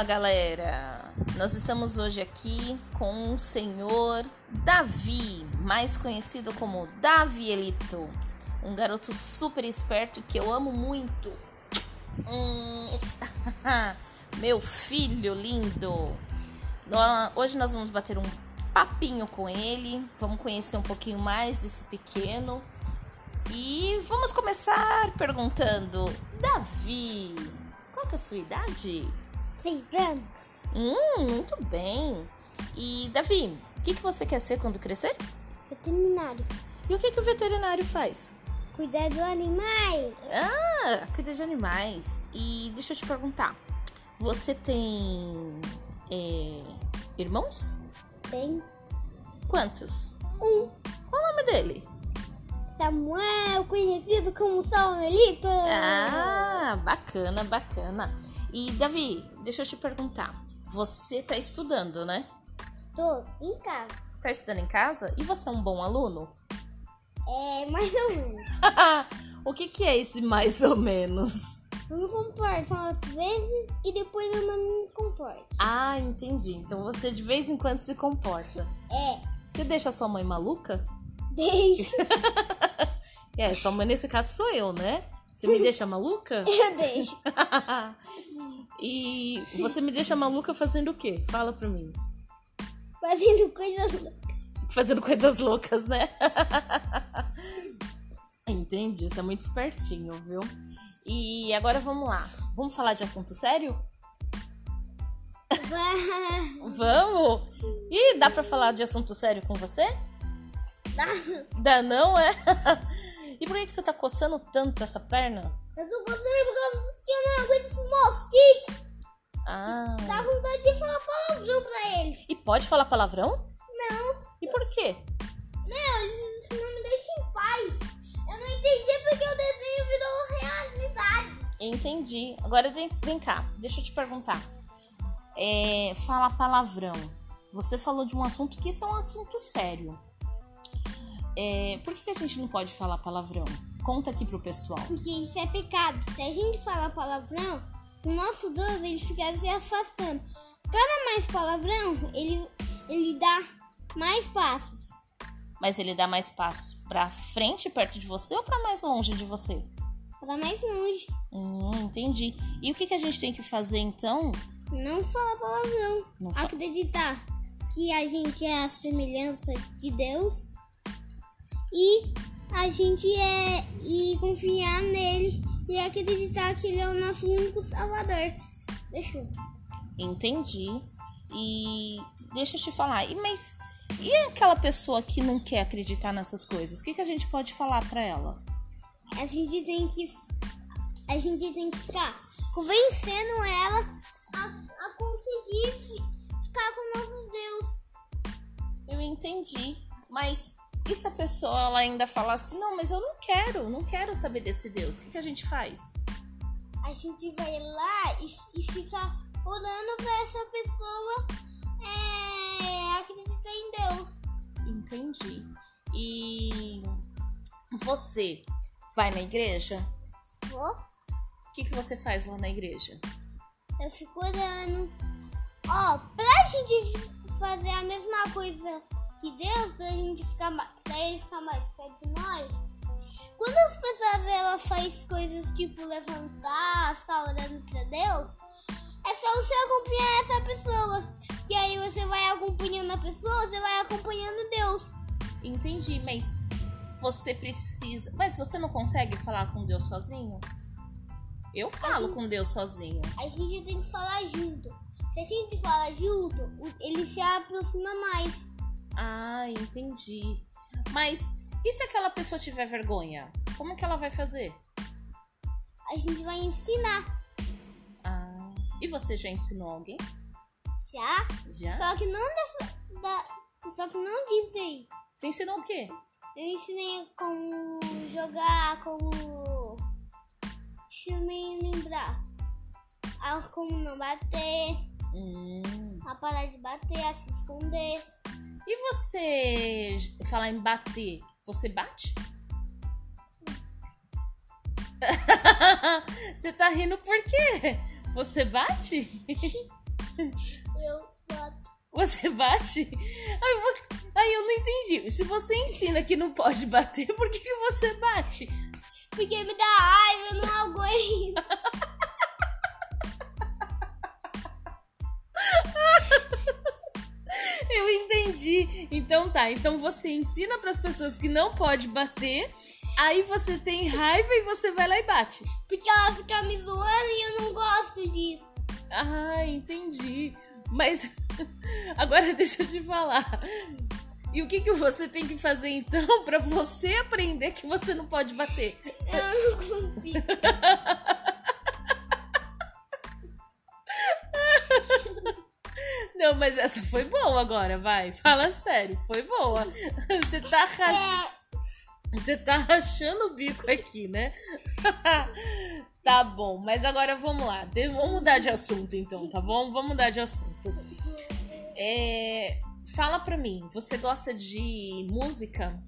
Fala galera! Nós estamos hoje aqui com o senhor Davi, mais conhecido como Davi Elito, um garoto super esperto que eu amo muito. Hum, meu filho lindo! Hoje nós vamos bater um papinho com ele, vamos conhecer um pouquinho mais desse pequeno e vamos começar perguntando: Davi, qual que é a sua idade? Seis anos. Hum, muito bem. E Davi, o que, que você quer ser quando crescer? Veterinário. E o que, que o veterinário faz? Cuidar de animais. Ah, cuidar de animais. E deixa eu te perguntar: você tem é, irmãos? Tem Quantos? um Qual o nome dele? Samuel, conhecido como Samuelito. Ah, bacana, bacana. E Davi, deixa eu te perguntar. Você tá estudando, né? Tô em casa. Tá estudando em casa? E você é um bom aluno? É mais ou menos. o que, que é esse mais ou menos? Eu me comporto às vezes e depois eu não me comporto. Ah, entendi. Então você de vez em quando se comporta. É, Você deixa sua mãe maluca? deixo. É, sua mãe nesse caso sou eu, né? Você me deixa maluca? Eu deixo. E você me deixa maluca fazendo o quê? Fala pra mim. Fazendo coisas loucas. Fazendo coisas loucas, né? Entendi, você é muito espertinho, viu? E agora vamos lá. Vamos falar de assunto sério? Vamos! Ih, dá pra falar de assunto sério com você? Dá não, é? E por que que você tá coçando tanto essa perna? Eu tô gostando por causa que eu não aguento esses mosquitos. Ah. Dá vontade de falar palavrão pra eles. E pode falar palavrão? Não, E por quê? meu, eles não me deixam em paz. Eu não entendi porque o desenho virou realidade. Entendi. Agora vem, vem cá, deixa eu te perguntar. É, fala palavrão. Você falou de um assunto que isso é um assunto sério. É, por que, que a gente não pode falar palavrão? Conta aqui pro pessoal. Porque isso é pecado. Se a gente falar palavrão, o nosso Deus ele fica se afastando. Cada mais palavrão, ele, ele dá mais passos. Mas ele dá mais passos pra frente, perto de você ou pra mais longe de você? Para mais longe. Hum, entendi. E o que, que a gente tem que fazer então? Não falar palavrão. Não fa- Acreditar que a gente é a semelhança de Deus. E a gente é. E confiar nele. E acreditar que ele é o nosso único salvador. Fechou. Entendi. E deixa eu te falar. E mas e aquela pessoa que não quer acreditar nessas coisas? O que, que a gente pode falar pra ela? A gente tem que. A gente tem que ficar convencendo ela a, a conseguir fi- ficar com o nosso Deus. Eu entendi. Mas e se a pessoa ela ainda falar assim, não, mas eu não quero, não quero saber desse Deus. O que, que a gente faz? A gente vai lá e, e fica orando pra essa pessoa é, acreditar em Deus. Entendi. E você vai na igreja? Vou, O que, que você faz lá na igreja? eu fico orando. Ó, pra gente fazer a mesma coisa que Deus, pra gente ficar mais, pra ele ficar mais perto de nós. Quando as pessoas elas fazem coisas tipo levantar, ficar orando pra Deus, é só você acompanhar essa pessoa. Que aí você vai acompanhando a pessoa, você vai acompanhando Deus. Entendi, mas você precisa. Mas você não consegue falar com Deus sozinho? Eu falo com Deus sozinho. A gente tem que falar junto. Se a gente fala junto, ele se aproxima mais. Ah, entendi. Mas e se aquela pessoa tiver vergonha? Como que ela vai fazer? A gente vai ensinar. Ah, e você já ensinou alguém? Já? Já? Só que não dessa. Da, só que não aí. Você ensinou o quê? Eu ensinei como jogar, como. Deixa eu me lembrar. A como não bater, Hum. a parar de bater, a se esconder. E você falar em bater, você bate? Você tá rindo por quê? Você bate? Eu bato. Você bate? Ai, eu não entendi. Se você ensina que não pode bater, por que, que você bate? Porque me dá raiva, eu Então tá, então você ensina pras pessoas que não pode bater, aí você tem raiva e você vai lá e bate. Porque ela fica me zoando e eu não gosto disso. Ah, entendi. Mas agora deixa eu te falar. E o que, que você tem que fazer então pra você aprender que você não pode bater? Eu não consigo. Não, mas essa foi boa agora, vai. Fala sério, foi boa. Você tá rachando, você tá rachando o bico aqui, né? Tá bom, mas agora vamos lá. Vamos mudar de assunto então, tá bom? Vamos mudar de assunto. É, Fala pra mim, você gosta de música?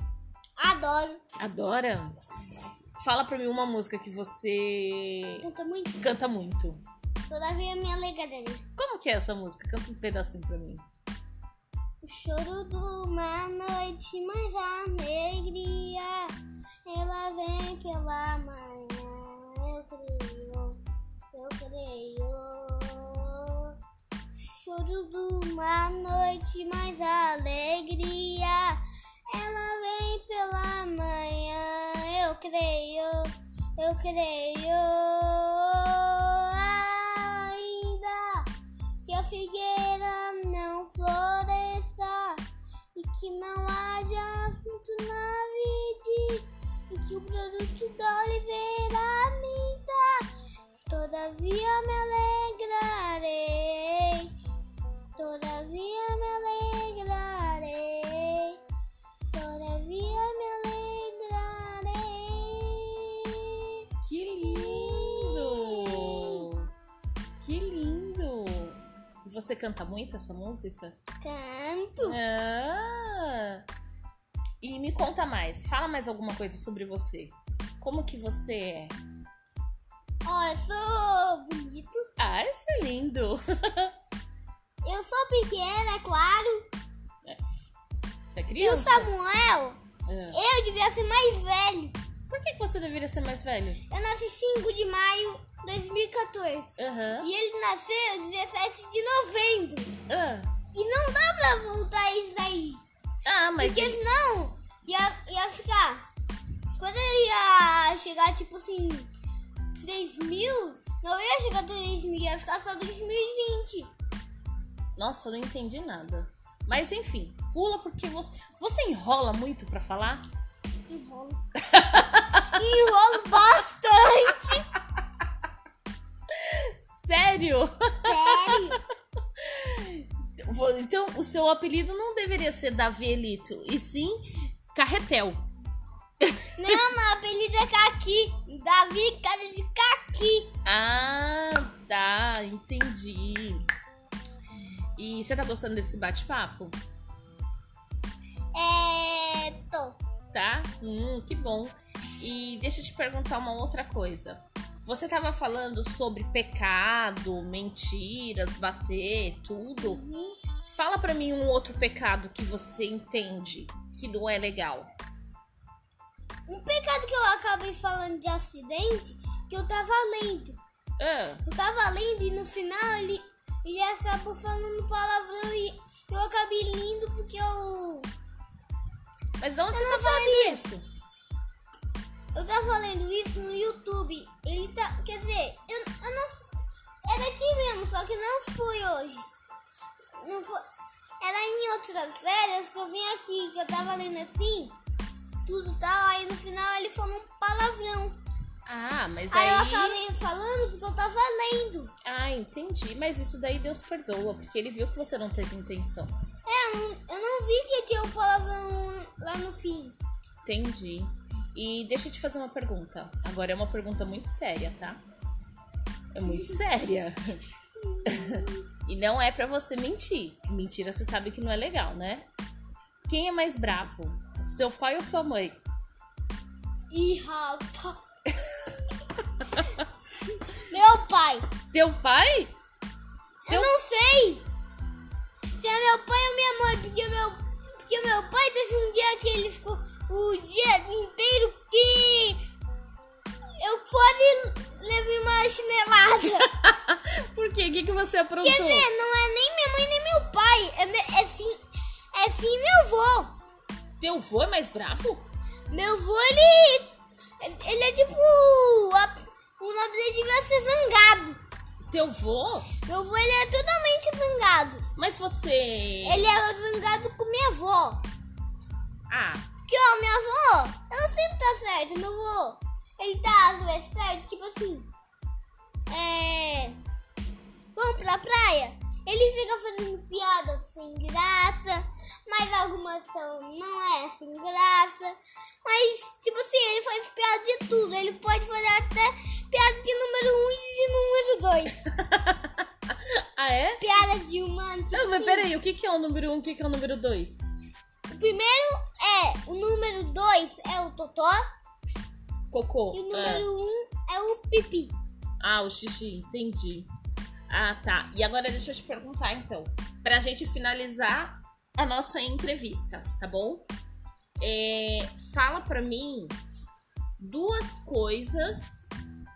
adoro. Adora? Fala pra mim uma música que você Canta muito. canta muito. Todavia me alegrarei. Como que é essa música? Canta um pedacinho pra mim. O choro de uma noite, mas a alegria ela vem pela manhã. Eu creio, eu creio. Choro de uma noite, mas a alegria ela vem pela manhã. Eu creio, eu creio. Que não haja fruto na vide e que o produto da oliveira minta. Todavia me alegrarei, todavia me alegrarei, todavia me alegrarei. Que lindo! Que lindo! Você canta muito essa música? Canto. Ah! Me conta mais, fala mais alguma coisa sobre você. Como que você é? Ó, eu sou bonito. Ah, isso é lindo! Eu sou pequena, é claro. Você é E o criança? Samuel, Ah. eu devia ser mais velho. Por que que você deveria ser mais velho? Eu nasci 5 de maio de 2014. Aham. E ele nasceu 17 de novembro. Ah. E não dá pra voltar isso daí. Ah, mas. Porque ele- senão ia, ia ficar. Quando ele ia chegar, tipo assim, 3 mil, não ia chegar 3 mil, ia ficar só 2020. Nossa, eu não entendi nada. Mas enfim, pula porque você. Você enrola muito pra falar? Enrolo. Enrolo bastante. Sério? Sério. Então, o seu apelido não deveria ser Davielito, e sim Carretel. Não, meu apelido é Kaki. Davi, cara de Kaki. Ah, tá, entendi. E você tá gostando desse bate-papo? É. Tô. Tá? Hum, que bom. E deixa eu te perguntar uma outra coisa. Você tava falando sobre pecado, mentiras, bater, tudo. Fala pra mim um outro pecado que você entende que não é legal. Um pecado que eu acabei falando de acidente, que eu tava lendo. Ah, Eu tava lendo e no final ele, ele acabou falando palavrão e eu acabei lendo porque eu. mas de onde Eu você tá sabia. isso? Eu tava lendo isso no YouTube. Ele tá. Quer dizer, eu, eu não. Era aqui mesmo, só que não fui hoje. Não foi. Era em outras férias que eu vim aqui, que eu tava lendo assim, tudo tal, aí no final ele falou um palavrão. Ah, mas Aí eu aí. acabei falando porque eu tava lendo. Ah, entendi. Mas isso daí Deus perdoa, porque ele viu que você não teve intenção. É, eu não, eu não vi que tinha um palavrão lá no fim. Entendi. E deixa eu te fazer uma pergunta. Agora é uma pergunta muito séria, tá? É muito séria. e não é pra você mentir. Mentira, você sabe que não é legal, né? Quem é mais bravo? Seu pai ou sua mãe? Ih, rapaz. Meu pai. Teu pai? Eu não sei se é meu pai ou minha mãe, porque meu, porque meu pai teve um dia que ele ficou o dia inteiro que eu quase levei uma chinelada. Quê? O que, que você aprontou? Quer dizer, não é nem minha mãe nem meu pai, é, me- é sim, é sim meu avô. Teu vô é mais bravo? Meu avô, ele, ele é tipo, a- o nome dele devia ser Zangado. Teu vô? Meu avô, ele é totalmente zangado. Mas você. Ele é zangado com minha avó. Ah, Que ó, minha avó, ela sempre tá certa, meu avô. Ele tá às vezes certo, tipo assim. É. Vamos pra praia? Ele fica fazendo piadas sem graça, mas algumas são não é sem graça. Mas, tipo assim, ele faz piada de tudo. Ele pode fazer até piada de número 1 um e de número 2. ah é? Piada de humano. Tipo Não, mas assim. peraí, o que, é o número um, o que, é o número dois? O primeiro é o número 2 é o Totó. Cocô. E o número 1 um é o Pipi. Ah, o xixi, entendi. Ah, tá. E agora deixa eu te perguntar, então. Pra gente finalizar a nossa entrevista, tá bom? É, fala pra mim duas coisas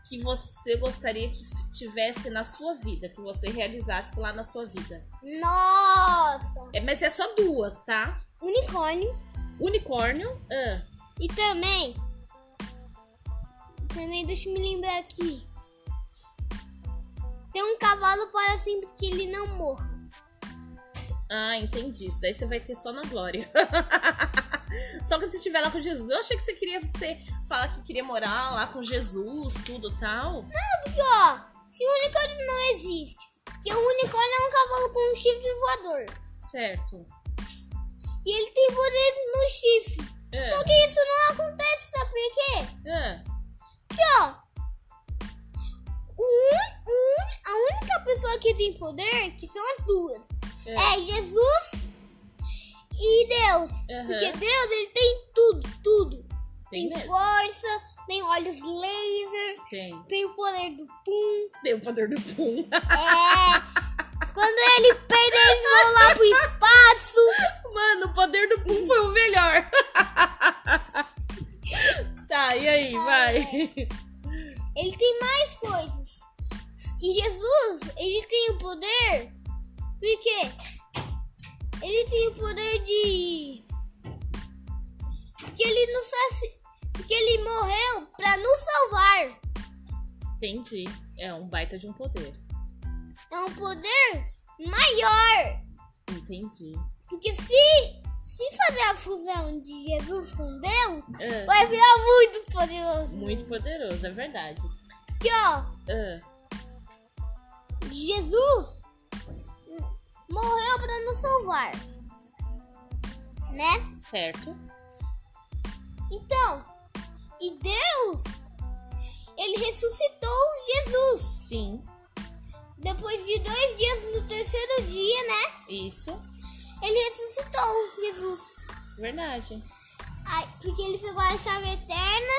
que você gostaria que tivesse na sua vida, que você realizasse lá na sua vida. Nossa! É, mas é só duas, tá? Unicórnio. Unicórnio. Ah, E também. Também, deixa eu me lembrar aqui. Tem um cavalo para sempre que ele não morra. Ah, entendi. Isso daí você vai ter só na glória. só quando você estiver lá com Jesus. Eu achei que você queria você falar que queria morar lá com Jesus, tudo tal. Porque, ó, se o unicórnio não existe, porque o unicórnio é um cavalo com um chifre voador. Certo. E ele tem poderes no chifre. É. Só que isso não acontece, sabe por quê? É. Porque, ó, o un- o un- a única pessoa que tem poder, que são as duas, É. é Jesus e Deus. Aham. Porque Deus, ele tem tudo, tudo. Tem Tem força, tem olhos laser, Tem. tem o poder do pum. Tem o poder do pum. É. Quando ele peida, eles vão lá pro espaço. Mano, o poder do pum foi o melhor. tá, e aí, vai. Ele tem mais coisas. E Jesus, ele tem o poder. Por quê? Ele tem o poder de. Porque ele nos saci- Porque ele morreu pra nos salvar. Entendi. É um baita de um poder. É um poder maior. Entendi. Porque se, se fazer a fusão de Jesus com Deus, É. vai virar muito poderoso. Muito poderoso, é verdade. Porque, ó, Ah, Jesus morreu para nos salvar. Né? certo. Então, e Deus, ele ressuscitou Jesus. Sim, Depois de dois dias, no terceiro dia, né? isso. Ele ressuscitou Jesus. Verdade. Aí, porque ele pegou a chave eterna,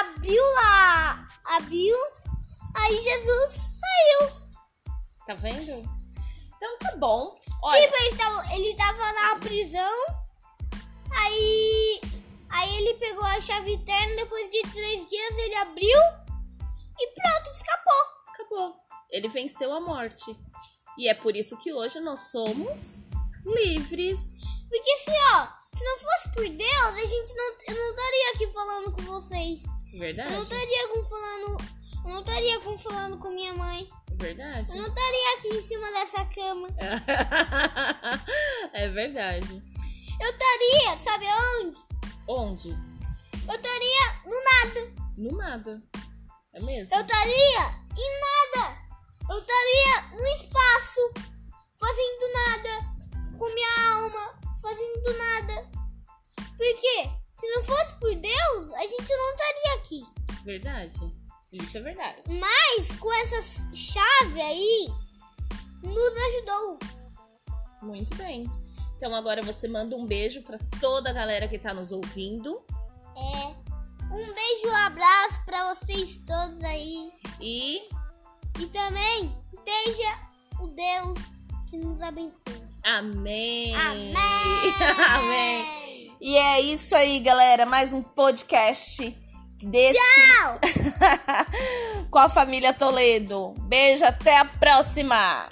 abriu lá, abriu, aí Jesus saiu. Tá vendo? Então tá bom. Olha, Tipo, ele tava, ele tava na prisão, aí, aí ele pegou a chave eterna, depois de três dias ele abriu e pronto, escapou. acabou. Ele venceu a morte. E é por isso que hoje nós somos livres. Porque se, ó, se não fosse por Deus, a gente não, eu não estaria aqui falando com vocês. Eu Verdade? não estaria falando, eu não estaria falando com minha mãe. Verdade. Eu não estaria aqui em cima dessa cama. é verdade. Eu estaria, sabe onde? Onde? Eu estaria no nada. No nada. É mesmo? Eu estaria em nada. Eu estaria no espaço, fazendo nada. Com minha alma, fazendo nada. Por quê? Se não fosse por Deus, a gente não estaria aqui. Verdade. Isso é verdade. Mas com essa chave aí, nos ajudou. Muito bem. Então agora você manda um beijo pra toda a galera que tá nos ouvindo. É. Um beijo, um abraço pra vocês todos aí. E E também deixa o Deus que nos abençoe. Amém. Amém. Amém. E é isso aí, galera. Mais um podcast desse. Tchau! Com a família Toledo. Beijo, até a próxima.